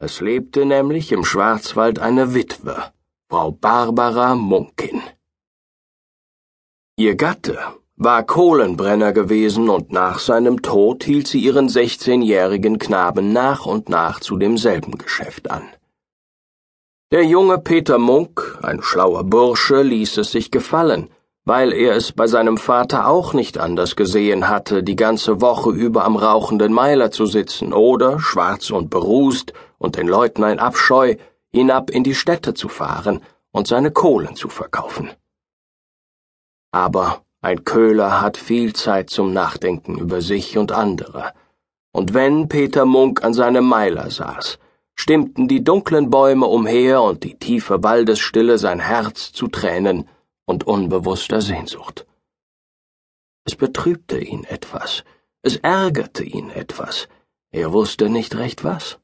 Es lebte nämlich im Schwarzwald eine Witwe, Frau Barbara Munkin. Ihr Gatte war Kohlenbrenner gewesen und nach seinem Tod hielt sie ihren sechzehnjährigen Knaben nach und nach zu demselben Geschäft an. Der junge Peter Munk, ein schlauer Bursche, ließ es sich gefallen, weil er es bei seinem Vater auch nicht anders gesehen hatte, die ganze Woche über am rauchenden Meiler zu sitzen oder, schwarz und berußt und den Leuten ein Abscheu, hinab in die Städte zu fahren und seine Kohlen zu verkaufen. Aber ein Köhler hat viel Zeit zum Nachdenken über sich und andere. Und wenn Peter Munk an seinem Meiler saß, stimmten die dunklen Bäume umher und die tiefe Waldesstille sein Herz zu Tränen und unbewusster Sehnsucht. Es betrübte ihn etwas, es ärgerte ihn etwas, er wusste nicht recht was.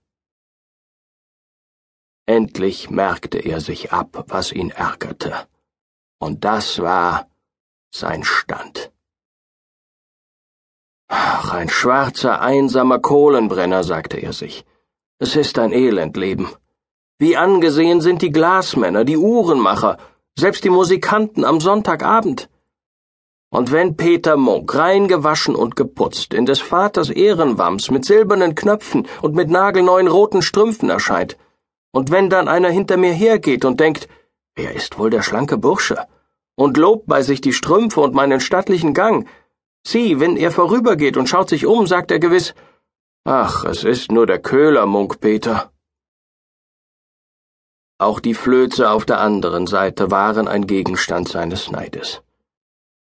Endlich merkte er sich ab, was ihn ärgerte. Und das war sein Stand. Ach, ein schwarzer, einsamer Kohlenbrenner, sagte er sich. Es ist ein Elendleben. Wie angesehen sind die Glasmänner, die Uhrenmacher, selbst die Musikanten am Sonntagabend. Und wenn Peter Munk rein gewaschen und geputzt in des Vaters Ehrenwams mit silbernen Knöpfen und mit nagelneuen roten Strümpfen erscheint, und wenn dann einer hinter mir hergeht und denkt, wer ist wohl der schlanke Bursche? und lobt bei sich die Strümpfe und meinen stattlichen Gang. Sieh, wenn er vorübergeht und schaut sich um, sagt er gewiss, ach, es ist nur der Köhler, Munk Peter. Auch die Flöze auf der anderen Seite waren ein Gegenstand seines Neides.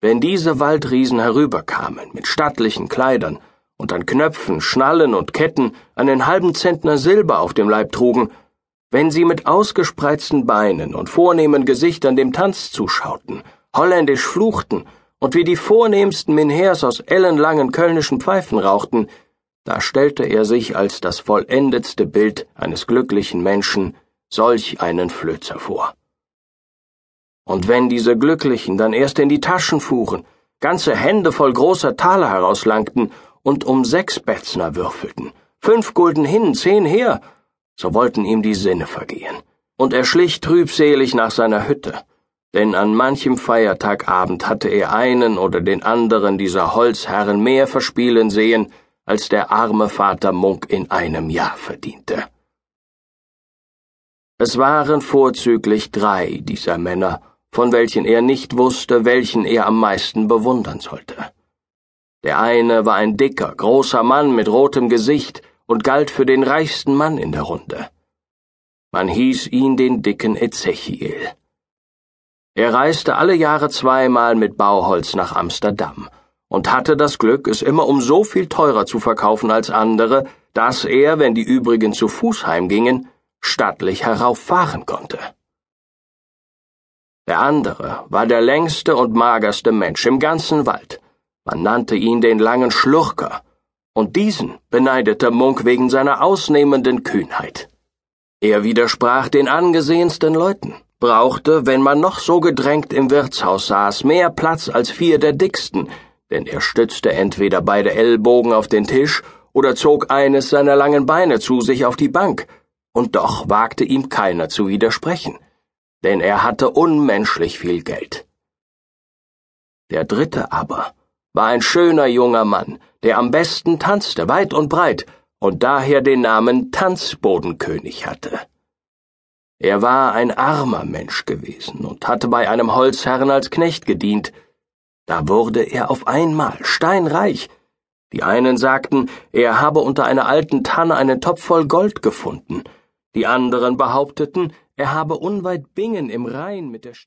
Wenn diese Waldriesen herüberkamen mit stattlichen Kleidern und an Knöpfen, Schnallen und Ketten einen halben Zentner Silber auf dem Leib trugen, wenn sie mit ausgespreizten Beinen und vornehmen Gesichtern dem Tanz zuschauten, holländisch fluchten und wie die vornehmsten Minhers aus ellenlangen kölnischen Pfeifen rauchten, da stellte er sich als das vollendetste Bild eines glücklichen Menschen solch einen Flözer vor. Und wenn diese Glücklichen dann erst in die Taschen fuhren, ganze Hände voll großer Taler herauslangten und um sechs Betzner würfelten, fünf Gulden hin, zehn her, so wollten ihm die Sinne vergehen, und er schlich trübselig nach seiner Hütte, denn an manchem Feiertagabend hatte er einen oder den anderen dieser Holzherren mehr verspielen sehen, als der arme Vater Munk in einem Jahr verdiente. Es waren vorzüglich drei dieser Männer, von welchen er nicht wusste, welchen er am meisten bewundern sollte. Der eine war ein dicker, großer Mann mit rotem Gesicht, und galt für den reichsten Mann in der Runde. Man hieß ihn den dicken Ezechiel. Er reiste alle Jahre zweimal mit Bauholz nach Amsterdam und hatte das Glück, es immer um so viel teurer zu verkaufen als andere, dass er, wenn die übrigen zu Fuß heimgingen, stattlich herauffahren konnte. Der andere war der längste und magerste Mensch im ganzen Wald. Man nannte ihn den langen Schlurker, und diesen beneidete Munk wegen seiner ausnehmenden Kühnheit. Er widersprach den angesehensten Leuten, brauchte, wenn man noch so gedrängt im Wirtshaus saß, mehr Platz als vier der dicksten, denn er stützte entweder beide Ellbogen auf den Tisch oder zog eines seiner langen Beine zu sich auf die Bank, und doch wagte ihm keiner zu widersprechen, denn er hatte unmenschlich viel Geld. Der dritte aber war ein schöner junger Mann, der am besten tanzte, weit und breit, und daher den Namen Tanzbodenkönig hatte. Er war ein armer Mensch gewesen und hatte bei einem Holzherrn als Knecht gedient. Da wurde er auf einmal steinreich. Die einen sagten, er habe unter einer alten Tanne einen Topf voll Gold gefunden. Die anderen behaupteten, er habe unweit Bingen im Rhein mit der